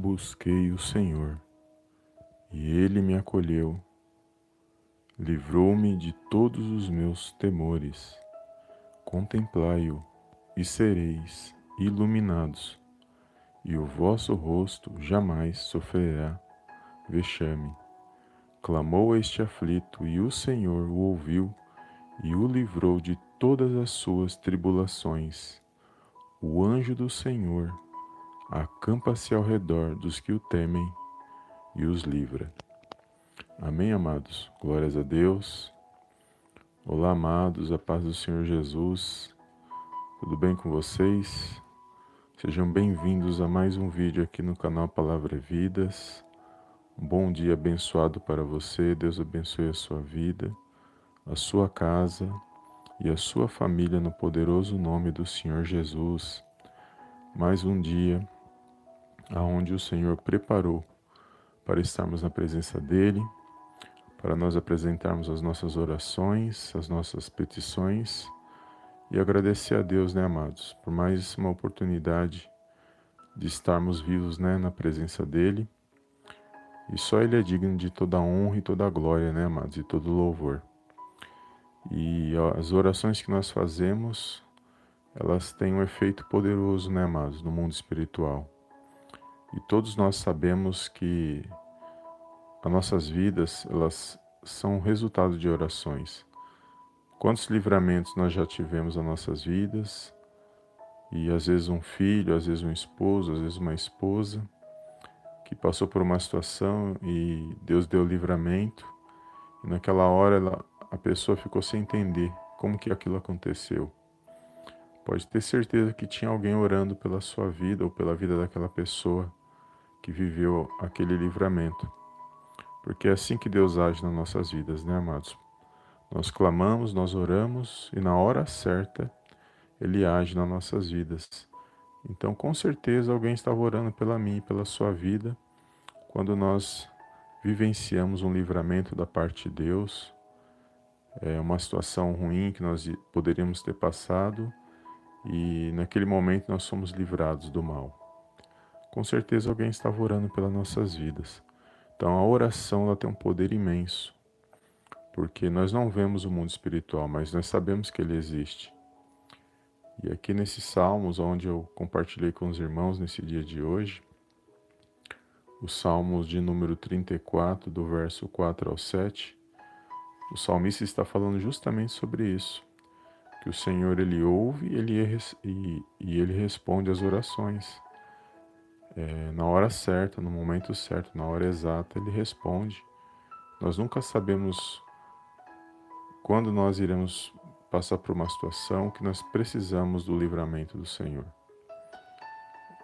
Busquei o Senhor, e ele me acolheu, livrou-me de todos os meus temores. Contemplai-o e sereis iluminados, e o vosso rosto jamais sofrerá vexame. Clamou este aflito, e o Senhor o ouviu e o livrou de todas as suas tribulações. O anjo do Senhor acampa-se ao redor dos que o temem e os livra. Amém, amados? Glórias a Deus. Olá, amados, a paz do Senhor Jesus. Tudo bem com vocês? Sejam bem-vindos a mais um vídeo aqui no canal Palavra Vidas. Um bom dia abençoado para você. Deus abençoe a sua vida, a sua casa e a sua família no poderoso nome do Senhor Jesus. Mais um dia aonde o Senhor preparou para estarmos na presença dele, para nós apresentarmos as nossas orações, as nossas petições e agradecer a Deus, né, amados, por mais uma oportunidade de estarmos vivos, né, na presença dele. E só ele é digno de toda honra e toda glória, né, amados, e todo louvor. E ó, as orações que nós fazemos, elas têm um efeito poderoso, né, amados, no mundo espiritual. E todos nós sabemos que as nossas vidas, elas são resultado de orações. Quantos livramentos nós já tivemos nas nossas vidas? E às vezes um filho, às vezes um esposo, às vezes uma esposa que passou por uma situação e Deus deu livramento. E naquela hora ela, a pessoa ficou sem entender como que aquilo aconteceu. Pode ter certeza que tinha alguém orando pela sua vida ou pela vida daquela pessoa que viveu aquele livramento. Porque é assim que Deus age nas nossas vidas, né, amados? Nós clamamos, nós oramos e na hora certa Ele age nas nossas vidas. Então, com certeza, alguém estava orando pela mim e pela sua vida quando nós vivenciamos um livramento da parte de Deus, é uma situação ruim que nós poderíamos ter passado e naquele momento nós somos livrados do mal com certeza alguém estava orando pelas nossas vidas. Então a oração ela tem um poder imenso, porque nós não vemos o mundo espiritual, mas nós sabemos que ele existe. E aqui nesses salmos, onde eu compartilhei com os irmãos nesse dia de hoje, os salmos de número 34, do verso 4 ao 7, o salmista está falando justamente sobre isso, que o Senhor ele ouve ele, e, e ele responde às orações é, na hora certa, no momento certo, na hora exata, Ele responde. Nós nunca sabemos quando nós iremos passar por uma situação que nós precisamos do livramento do Senhor.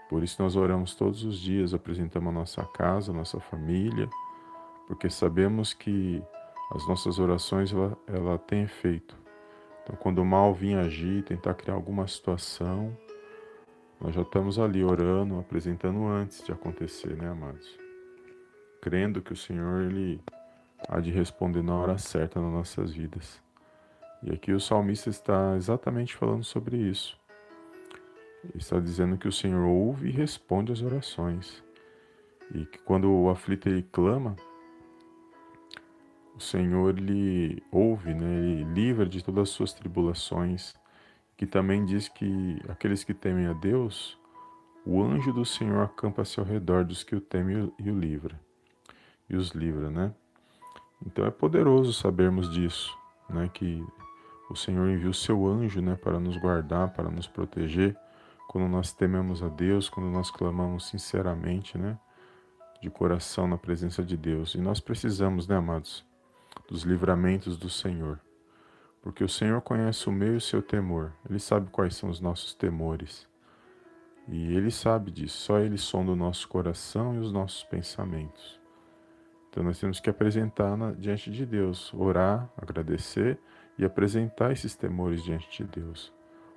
Por isso nós oramos todos os dias, apresentamos a nossa casa, a nossa família, porque sabemos que as nossas orações ela, ela tem efeito. Então, quando o mal vir agir, tentar criar alguma situação, nós já estamos ali orando, apresentando antes de acontecer, né, amados? Crendo que o Senhor ele há de responder na hora certa nas nossas vidas. E aqui o salmista está exatamente falando sobre isso. Ele está dizendo que o Senhor ouve e responde às orações. E que quando o aflito ele clama, o Senhor ele ouve, né? ele livra de todas as suas tribulações que também diz que aqueles que temem a Deus, o anjo do Senhor acampa-se ao redor dos que o temem e o livra. E os livra, né? Então é poderoso sabermos disso, né? Que o Senhor envia o seu anjo, né? Para nos guardar, para nos proteger. Quando nós tememos a Deus, quando nós clamamos sinceramente, né? De coração na presença de Deus. E nós precisamos, né, amados? Dos livramentos do Senhor porque o Senhor conhece o meu e o seu temor. Ele sabe quais são os nossos temores. E Ele sabe disso, só Ele sonda o nosso coração e os nossos pensamentos. Então nós temos que apresentar na, diante de Deus, orar, agradecer e apresentar esses temores diante de Deus.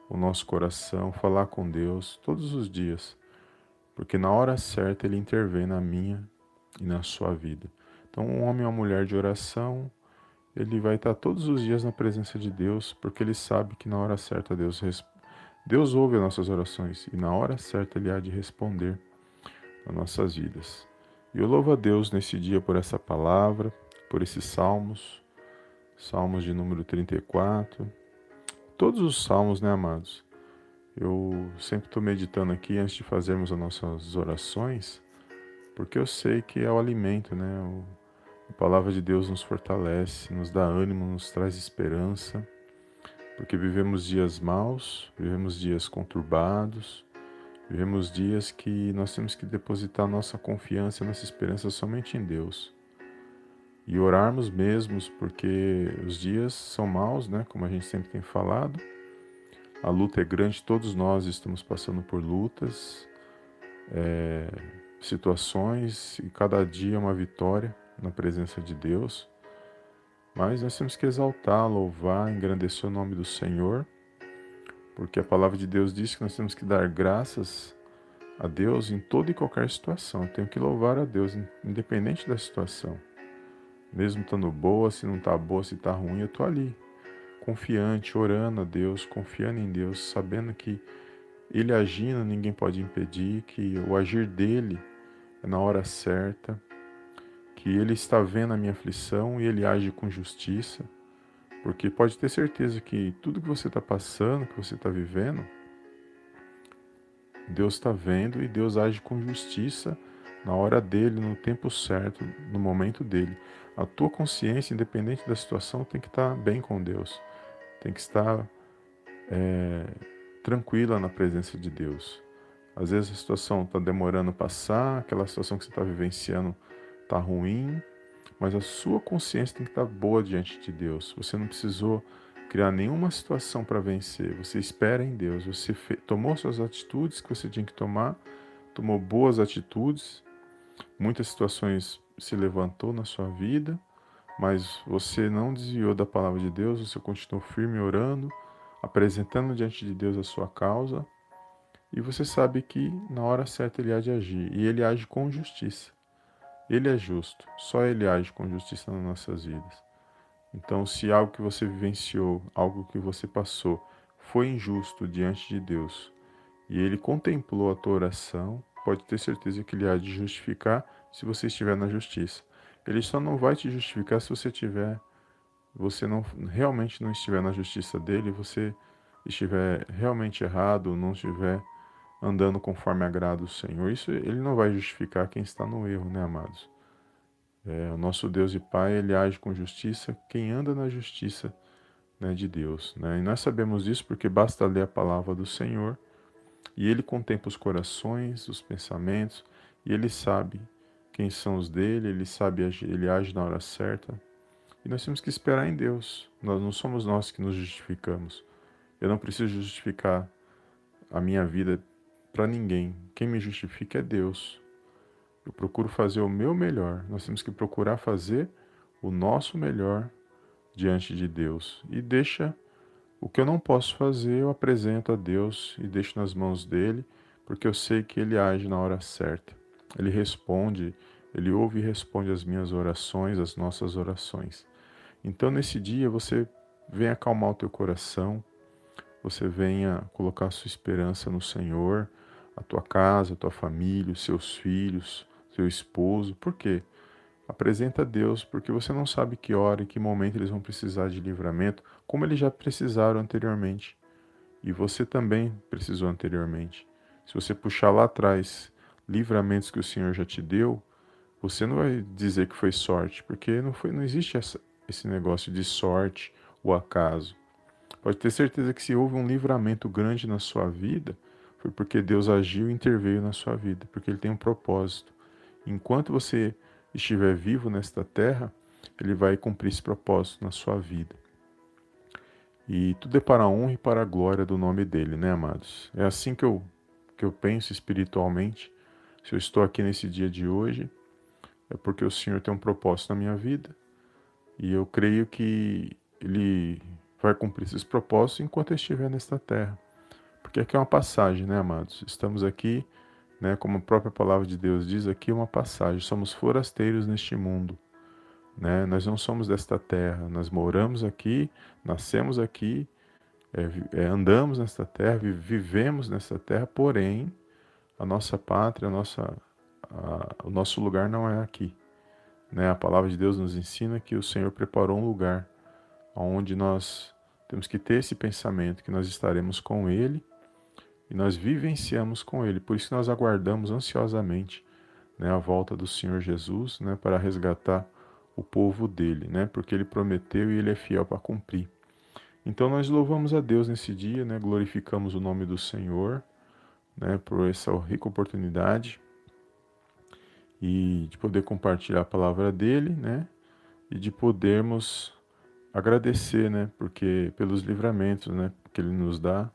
O nosso coração, falar com Deus todos os dias, porque na hora certa Ele intervém na minha e na sua vida. Então, um homem ou uma mulher de oração, ele vai estar todos os dias na presença de Deus, porque ele sabe que na hora certa Deus Deus ouve as nossas orações e na hora certa ele há de responder nas nossas vidas. E eu louvo a Deus nesse dia por essa palavra, por esses salmos, salmos de número 34, todos os salmos, né, amados? Eu sempre estou meditando aqui antes de fazermos as nossas orações, porque eu sei que é o alimento, né? A palavra de Deus nos fortalece, nos dá ânimo, nos traz esperança, porque vivemos dias maus, vivemos dias conturbados, vivemos dias que nós temos que depositar nossa confiança, nossa esperança somente em Deus. E orarmos mesmos, porque os dias são maus, né? Como a gente sempre tem falado a luta é grande, todos nós estamos passando por lutas, é, situações, e cada dia é uma vitória na presença de Deus. Mas nós temos que exaltar, louvar, engrandecer o nome do Senhor, porque a palavra de Deus diz que nós temos que dar graças a Deus em toda e qualquer situação. Eu tenho que louvar a Deus, independente da situação. Mesmo estando boa, se não está boa, se está ruim, eu estou ali confiante, orando a Deus, confiando em Deus, sabendo que Ele agindo, ninguém pode impedir, que o agir dele é na hora certa, que Ele está vendo a minha aflição e Ele age com justiça, porque pode ter certeza que tudo que você está passando, que você está vivendo, Deus está vendo e Deus age com justiça na hora dele, no tempo certo, no momento dele. A tua consciência, independente da situação, tem que estar bem com Deus tem que estar é, tranquila na presença de Deus. Às vezes a situação está demorando a passar, aquela situação que você está vivenciando está ruim, mas a sua consciência tem que estar boa diante de Deus. Você não precisou criar nenhuma situação para vencer. Você espera em Deus. Você tomou suas atitudes que você tinha que tomar, tomou boas atitudes. Muitas situações se levantou na sua vida mas você não desviou da palavra de Deus, você continuou firme orando, apresentando diante de Deus a sua causa, e você sabe que na hora certa ele há de agir, e ele age com justiça. Ele é justo, só ele age com justiça nas nossas vidas. Então, se algo que você vivenciou, algo que você passou, foi injusto diante de Deus, e ele contemplou a tua oração, pode ter certeza que ele há de justificar se você estiver na justiça. Ele só não vai te justificar se você tiver, você não realmente não estiver na justiça dele, você estiver realmente errado, não estiver andando conforme agrada o Senhor. Isso ele não vai justificar quem está no erro, né, amados? É, o nosso Deus e Pai, ele age com justiça quem anda na justiça né, de Deus. Né? E nós sabemos disso porque basta ler a palavra do Senhor e ele contempla os corações, os pensamentos, e ele sabe quem são os dele, ele sabe, ele age na hora certa. E nós temos que esperar em Deus. Nós não somos nós que nos justificamos. Eu não preciso justificar a minha vida para ninguém. Quem me justifica é Deus. Eu procuro fazer o meu melhor. Nós temos que procurar fazer o nosso melhor diante de Deus. E deixa o que eu não posso fazer, eu apresento a Deus e deixo nas mãos dele, porque eu sei que ele age na hora certa. Ele responde, ele ouve e responde as minhas orações, as nossas orações. Então, nesse dia, você venha acalmar o teu coração, você venha colocar a sua esperança no Senhor, a tua casa, a tua família, os seus filhos, seu esposo. Por quê? Apresenta a Deus, porque você não sabe que hora e que momento eles vão precisar de livramento, como eles já precisaram anteriormente. E você também precisou anteriormente. Se você puxar lá atrás livramentos que o Senhor já te deu, você não vai dizer que foi sorte, porque não, foi, não existe essa, esse negócio de sorte ou acaso. Pode ter certeza que se houve um livramento grande na sua vida, foi porque Deus agiu e interveio na sua vida, porque Ele tem um propósito. Enquanto você estiver vivo nesta terra, Ele vai cumprir esse propósito na sua vida. E tudo é para a honra e para a glória do nome dele, né, amados? É assim que eu, que eu penso espiritualmente se eu estou aqui nesse dia de hoje, é porque o Senhor tem um propósito na minha vida. E eu creio que Ele vai cumprir esses propósitos enquanto eu estiver nesta terra. Porque aqui é uma passagem, né, amados? Estamos aqui, né, como a própria palavra de Deus diz, aqui é uma passagem. Somos forasteiros neste mundo. Né? Nós não somos desta terra. Nós moramos aqui, nascemos aqui, é, é, andamos nesta terra, vivemos nesta terra, porém a nossa pátria, a nossa, a, o nosso lugar não é aqui. Né? A palavra de Deus nos ensina que o Senhor preparou um lugar onde nós temos que ter esse pensamento que nós estaremos com Ele e nós vivenciamos com Ele. Por isso nós aguardamos ansiosamente né, a volta do Senhor Jesus né, para resgatar o povo dele, né, porque Ele prometeu e Ele é fiel para cumprir. Então nós louvamos a Deus nesse dia, né, glorificamos o nome do Senhor né, por essa rica oportunidade e de poder compartilhar a palavra dele, né, e de podermos agradecer, né, porque pelos livramentos, né, que ele nos dá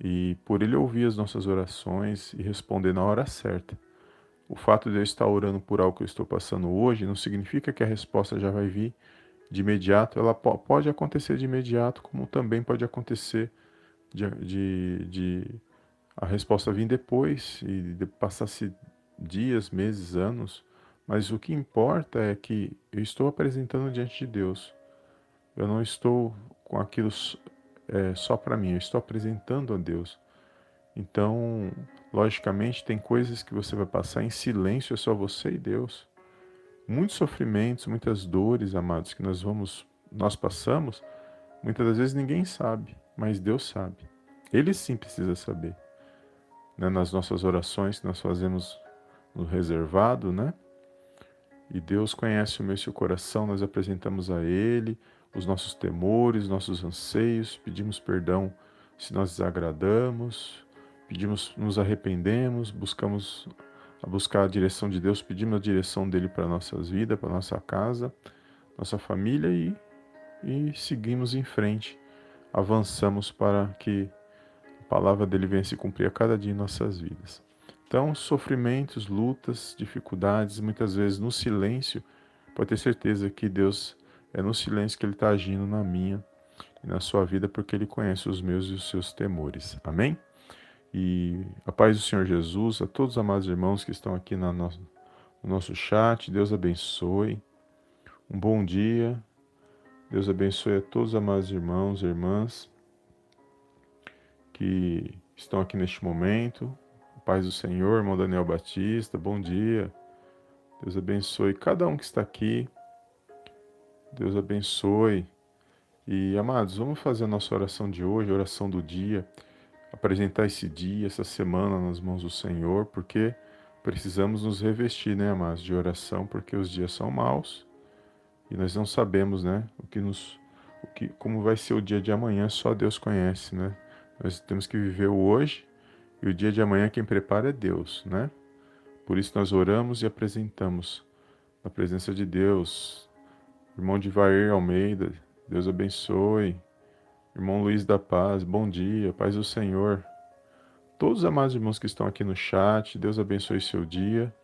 e por ele ouvir as nossas orações e responder na hora certa. O fato de eu estar orando por algo que eu estou passando hoje não significa que a resposta já vai vir de imediato. Ela pode acontecer de imediato, como também pode acontecer de, de, de a resposta vir depois e de passar-se dias, meses, anos. Mas o que importa é que eu estou apresentando diante de Deus. Eu não estou com aquilo é, só para mim, eu estou apresentando a Deus. Então, logicamente, tem coisas que você vai passar em silêncio, é só você e Deus. Muitos sofrimentos, muitas dores, amados, que nós vamos, nós passamos, muitas das vezes ninguém sabe, mas Deus sabe. Ele sim precisa saber. Né? Nas nossas orações que nós fazemos no reservado, né? E Deus conhece o meu e seu coração, nós apresentamos a Ele os nossos temores, nossos anseios, pedimos perdão se nós desagradamos, pedimos, nos arrependemos, buscamos a buscar a direção de Deus, pedimos a direção dele para nossas vidas, para nossa casa, nossa família e, e seguimos em frente, avançamos para que a palavra dele venha se cumprir a cada dia em nossas vidas. Então, sofrimentos, lutas, dificuldades, muitas vezes no silêncio, pode ter certeza que Deus é no silêncio que ele está agindo na minha e na sua vida, porque ele conhece os meus e os seus temores. Amém? E a paz do Senhor Jesus, a todos os amados irmãos que estão aqui no nosso, no nosso chat, Deus abençoe. Um bom dia. Deus abençoe a todos os amados irmãos e irmãs que estão aqui neste momento. A paz do Senhor, irmão Daniel Batista, bom dia. Deus abençoe cada um que está aqui. Deus abençoe. E amados, vamos fazer a nossa oração de hoje, a oração do dia apresentar esse dia, essa semana nas mãos do Senhor, porque precisamos nos revestir, né, amados, de oração, porque os dias são maus e nós não sabemos, né, o que nos, o que, como vai ser o dia de amanhã, só Deus conhece, né? Nós temos que viver o hoje e o dia de amanhã quem prepara é Deus, né? Por isso nós oramos e apresentamos na presença de Deus. Irmão de Vair Almeida, Deus abençoe. Irmão Luiz da Paz, bom dia, paz do Senhor. Todos os amados irmãos que estão aqui no chat, Deus abençoe seu dia,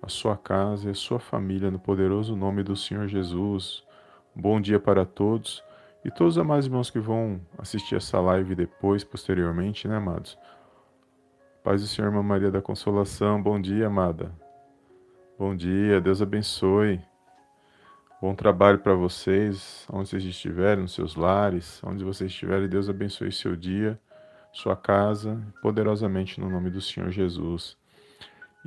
a sua casa e a sua família, no poderoso nome do Senhor Jesus. Bom dia para todos e todos os amados irmãos que vão assistir essa live depois, posteriormente, né, amados? Paz do Senhor, irmã Maria da Consolação, bom dia, amada. Bom dia, Deus abençoe. Bom trabalho para vocês, onde vocês estiverem, nos seus lares, onde vocês estiverem. Deus abençoe seu dia, sua casa, poderosamente no nome do Senhor Jesus.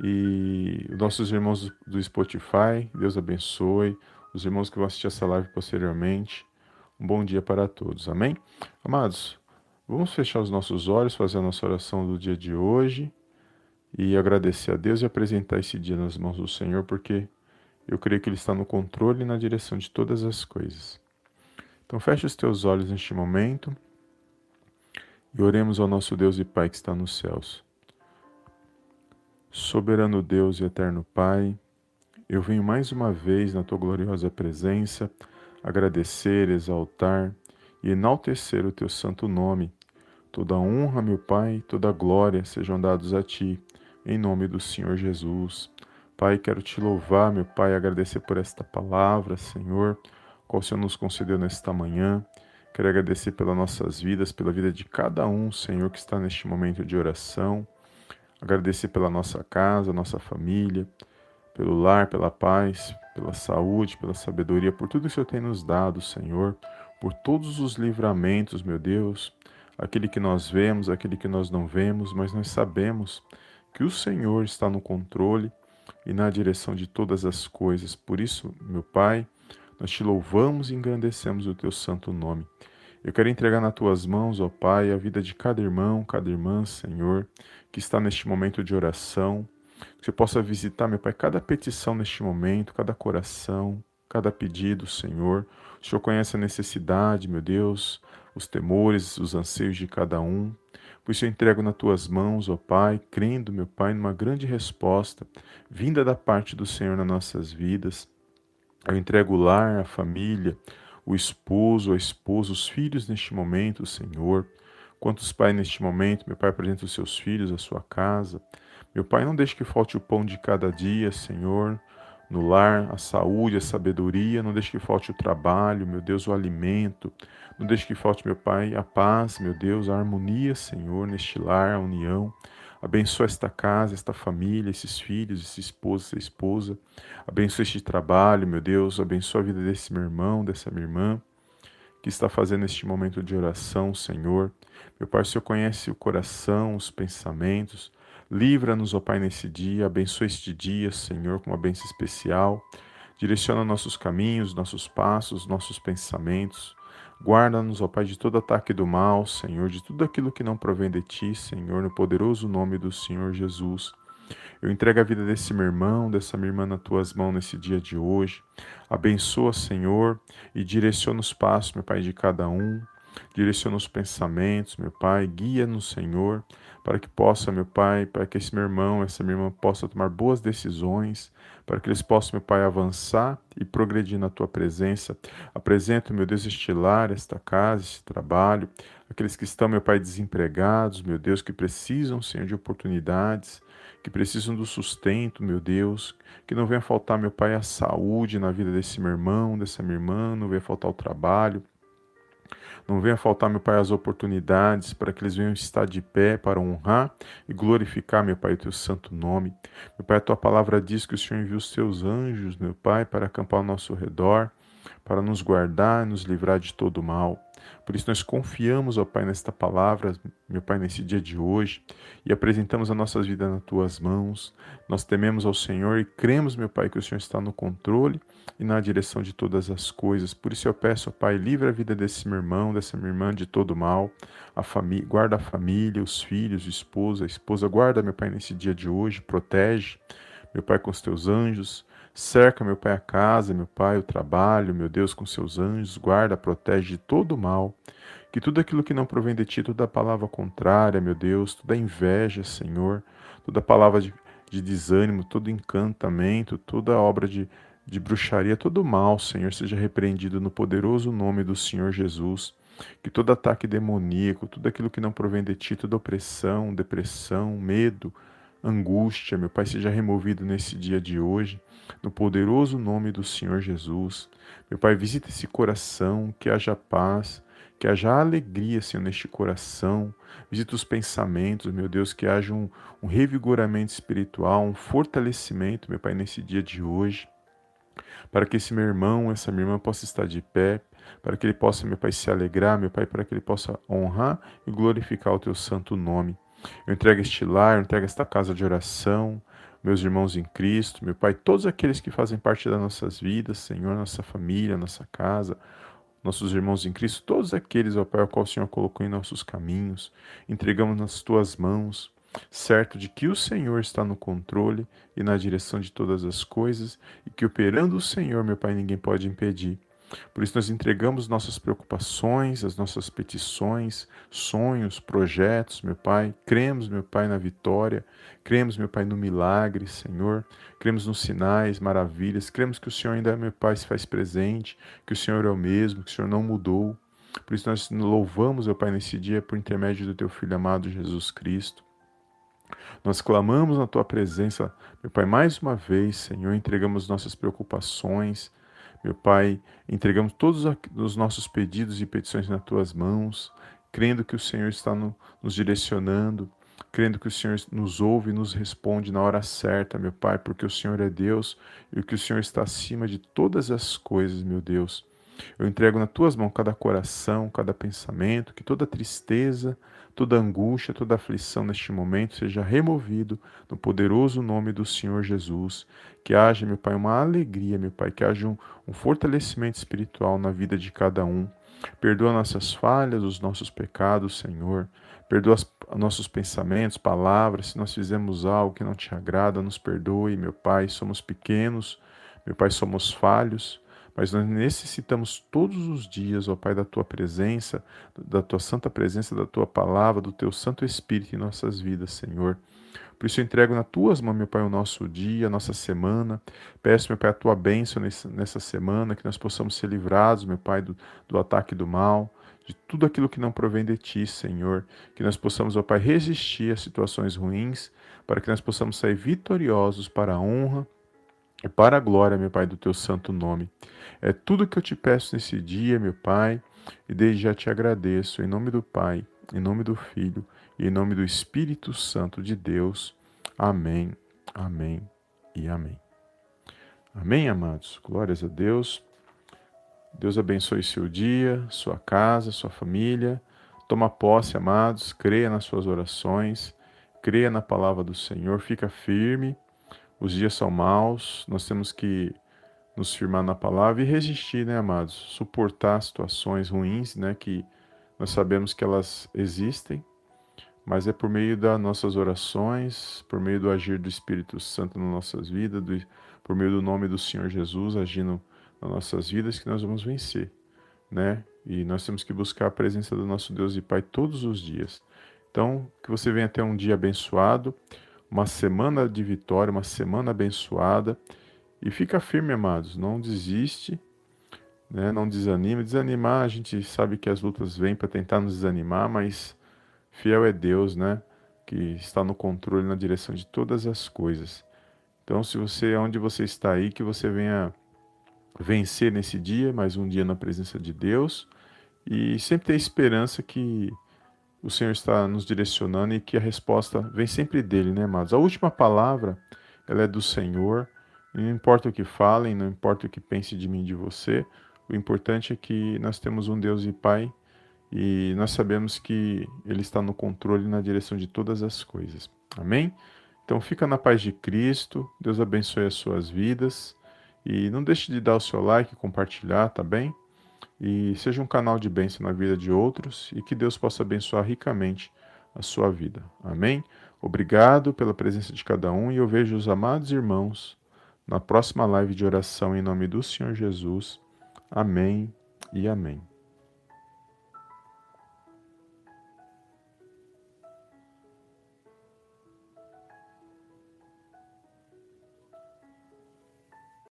E nossos irmãos do Spotify, Deus abençoe. Os irmãos que vão assistir essa live posteriormente, um bom dia para todos. Amém? Amados, vamos fechar os nossos olhos, fazer a nossa oração do dia de hoje e agradecer a Deus e apresentar esse dia nas mãos do Senhor, porque eu creio que Ele está no controle e na direção de todas as coisas. Então feche os teus olhos neste momento e oremos ao nosso Deus e Pai que está nos céus. Soberano Deus e eterno Pai, eu venho mais uma vez na tua gloriosa presença agradecer, exaltar e enaltecer o teu santo nome. Toda honra, meu Pai, toda glória sejam dados a ti, em nome do Senhor Jesus. Pai, quero te louvar, meu Pai, agradecer por esta palavra, Senhor, qual o Senhor nos concedeu nesta manhã. Quero agradecer pelas nossas vidas, pela vida de cada um, Senhor, que está neste momento de oração. Agradecer pela nossa casa, nossa família, pelo lar, pela paz, pela saúde, pela sabedoria, por tudo que o Senhor tem nos dado, Senhor, por todos os livramentos, meu Deus, aquele que nós vemos, aquele que nós não vemos, mas nós sabemos que o Senhor está no controle e na direção de todas as coisas. Por isso, meu Pai, nós te louvamos e engrandecemos o teu santo nome. Eu quero entregar nas tuas mãos, ó Pai, a vida de cada irmão, cada irmã, Senhor, que está neste momento de oração. Que você possa visitar, meu Pai, cada petição neste momento, cada coração, cada pedido, Senhor. O Senhor conhece a necessidade, meu Deus, os temores, os anseios de cada um. Por isso eu entrego nas tuas mãos, ó Pai, crendo, meu Pai, numa grande resposta vinda da parte do Senhor nas nossas vidas. Eu entrego o lar, a família, o esposo, a esposa, os filhos neste momento, Senhor. Quantos pais neste momento, meu Pai, apresenta os seus filhos, a sua casa. Meu Pai, não deixe que falte o pão de cada dia, Senhor no lar, a saúde, a sabedoria, não deixe que falte o trabalho, meu Deus, o alimento, não deixe que falte, meu Pai, a paz, meu Deus, a harmonia, Senhor, neste lar, a união. Abençoa esta casa, esta família, esses filhos, esse esposo, essa esposa. Abençoa este trabalho, meu Deus. Abençoa a vida desse meu irmão, dessa minha irmã que está fazendo este momento de oração, Senhor. Meu Pai, o Senhor conhece o coração, os pensamentos. Livra-nos, ó Pai, nesse dia, abençoa este dia, Senhor, com uma bênção especial. Direciona nossos caminhos, nossos passos, nossos pensamentos. Guarda-nos, ó Pai, de todo ataque do mal, Senhor, de tudo aquilo que não provém de Ti, Senhor, no poderoso nome do Senhor Jesus. Eu entrego a vida desse meu irmão, dessa minha irmã nas tuas mãos nesse dia de hoje. Abençoa, Senhor, e direciona os passos, meu Pai, de cada um. Direciona os pensamentos, meu Pai, guia-nos, Senhor, para que possa, meu Pai, para que esse meu irmão, essa minha irmã possa tomar boas decisões, para que eles possam, meu Pai, avançar e progredir na tua presença. Apresento, meu Deus, este lar, esta casa, este trabalho, aqueles que estão, meu Pai, desempregados, meu Deus, que precisam, Senhor, de oportunidades, que precisam do sustento, meu Deus, que não venha faltar, meu Pai, a saúde na vida desse meu irmão, dessa minha irmã, não venha faltar o trabalho, não venha faltar, meu Pai, as oportunidades para que eles venham estar de pé para honrar e glorificar, meu Pai, o teu santo nome. Meu Pai, a tua palavra diz que o Senhor enviou os teus anjos, meu Pai, para acampar ao nosso redor, para nos guardar e nos livrar de todo mal. Por isso nós confiamos, ó Pai, nesta palavra, meu Pai, nesse dia de hoje, e apresentamos as nossas vidas nas tuas mãos. Nós tememos ao Senhor e cremos, meu Pai, que o Senhor está no controle e na direção de todas as coisas. Por isso eu peço, ó Pai, livre a vida desse meu irmão, dessa minha irmã de todo mal, a família, guarda a família, os filhos, a esposa, a esposa, guarda, meu Pai, nesse dia de hoje, protege, meu Pai, com os teus anjos, Cerca, meu Pai, a casa, meu Pai, o trabalho, meu Deus, com seus anjos, guarda, protege de todo mal. Que tudo aquilo que não provém de ti, toda palavra contrária, meu Deus, toda inveja, Senhor, toda palavra de, de desânimo, todo encantamento, toda obra de, de bruxaria, todo mal, Senhor, seja repreendido no poderoso nome do Senhor Jesus. Que todo ataque demoníaco, tudo aquilo que não provém de ti, toda opressão, depressão, medo, angústia, meu Pai, seja removido nesse dia de hoje, no poderoso nome do Senhor Jesus. Meu Pai, visita esse coração, que haja paz, que haja alegria, Senhor, neste coração. Visita os pensamentos, meu Deus, que haja um, um revigoramento espiritual, um fortalecimento, meu Pai, nesse dia de hoje. Para que esse meu irmão, essa minha irmã possa estar de pé, para que ele possa, meu Pai, se alegrar, meu Pai, para que ele possa honrar e glorificar o teu santo nome. Eu entrego este lar, eu entrego esta casa de oração, meus irmãos em Cristo, meu Pai, todos aqueles que fazem parte das nossas vidas, Senhor, nossa família, nossa casa, nossos irmãos em Cristo, todos aqueles, ó Pai, ao qual o Senhor colocou em nossos caminhos, entregamos nas tuas mãos, certo de que o Senhor está no controle e na direção de todas as coisas e que operando o Senhor, meu Pai, ninguém pode impedir. Por isso, nós entregamos nossas preocupações, as nossas petições, sonhos, projetos, meu Pai. Cremos, meu Pai, na vitória. Cremos, meu Pai, no milagre, Senhor. Cremos nos sinais, maravilhas. Cremos que o Senhor ainda, meu Pai, se faz presente, que o Senhor é o mesmo, que o Senhor não mudou. Por isso, nós louvamos, meu Pai, nesse dia, por intermédio do Teu Filho amado Jesus Cristo. Nós clamamos na tua presença, meu Pai, mais uma vez, Senhor, entregamos nossas preocupações, meu Pai, entregamos todos os nossos pedidos e petições nas tuas mãos, crendo que o Senhor está no, nos direcionando, crendo que o Senhor nos ouve e nos responde na hora certa, meu Pai, porque o Senhor é Deus e que o Senhor está acima de todas as coisas, meu Deus. Eu entrego nas tuas mãos cada coração, cada pensamento, que toda tristeza, toda angústia, toda aflição neste momento seja removido no poderoso nome do Senhor Jesus. Que haja, meu Pai, uma alegria, meu Pai, que haja um, um fortalecimento espiritual na vida de cada um. Perdoa nossas falhas, os nossos pecados, Senhor. Perdoa os nossos pensamentos, palavras. Se nós fizemos algo que não te agrada, nos perdoe, meu Pai. Somos pequenos, meu Pai, somos falhos mas nós necessitamos todos os dias, ó Pai, da tua presença, da tua santa presença, da tua palavra, do teu Santo Espírito em nossas vidas, Senhor. Por isso eu entrego nas tuas mãos, meu Pai, o nosso dia, a nossa semana. Peço, meu Pai, a tua bênção nessa semana, que nós possamos ser livrados, meu Pai, do, do ataque do mal, de tudo aquilo que não provém de ti, Senhor. Que nós possamos, ó Pai, resistir a situações ruins, para que nós possamos sair vitoriosos para a honra e para a glória, meu Pai, do teu santo nome. É tudo que eu te peço nesse dia, meu Pai, e desde já te agradeço, em nome do Pai, em nome do Filho e em nome do Espírito Santo de Deus. Amém, amém e amém. Amém, amados? Glórias a Deus. Deus abençoe seu dia, sua casa, sua família. Toma posse, amados, creia nas suas orações, creia na palavra do Senhor, fica firme os dias são maus, nós temos que nos firmar na palavra e resistir, né, amados? Suportar situações ruins, né, que nós sabemos que elas existem, mas é por meio das nossas orações, por meio do agir do Espírito Santo nas nossas vidas, do, por meio do nome do Senhor Jesus agindo nas nossas vidas que nós vamos vencer, né? E nós temos que buscar a presença do nosso Deus e Pai todos os dias. Então, que você venha ter um dia abençoado uma semana de vitória, uma semana abençoada. E fica firme, amados, não desiste, né? não desanime. Desanimar, a gente sabe que as lutas vêm para tentar nos desanimar, mas fiel é Deus, né? Que está no controle, na direção de todas as coisas. Então, se você, onde você está aí, que você venha vencer nesse dia, mais um dia na presença de Deus, e sempre ter esperança que o Senhor está nos direcionando e que a resposta vem sempre dele, né, amados? A última palavra, ela é do Senhor. não importa o que falem, não importa o que pense de mim, de você, o importante é que nós temos um Deus e Pai e nós sabemos que Ele está no controle e na direção de todas as coisas. Amém? Então fica na paz de Cristo, Deus abençoe as suas vidas e não deixe de dar o seu like, compartilhar, tá bem? E seja um canal de bênção na vida de outros e que Deus possa abençoar ricamente a sua vida. Amém? Obrigado pela presença de cada um e eu vejo os amados irmãos na próxima live de oração em nome do Senhor Jesus. Amém e amém.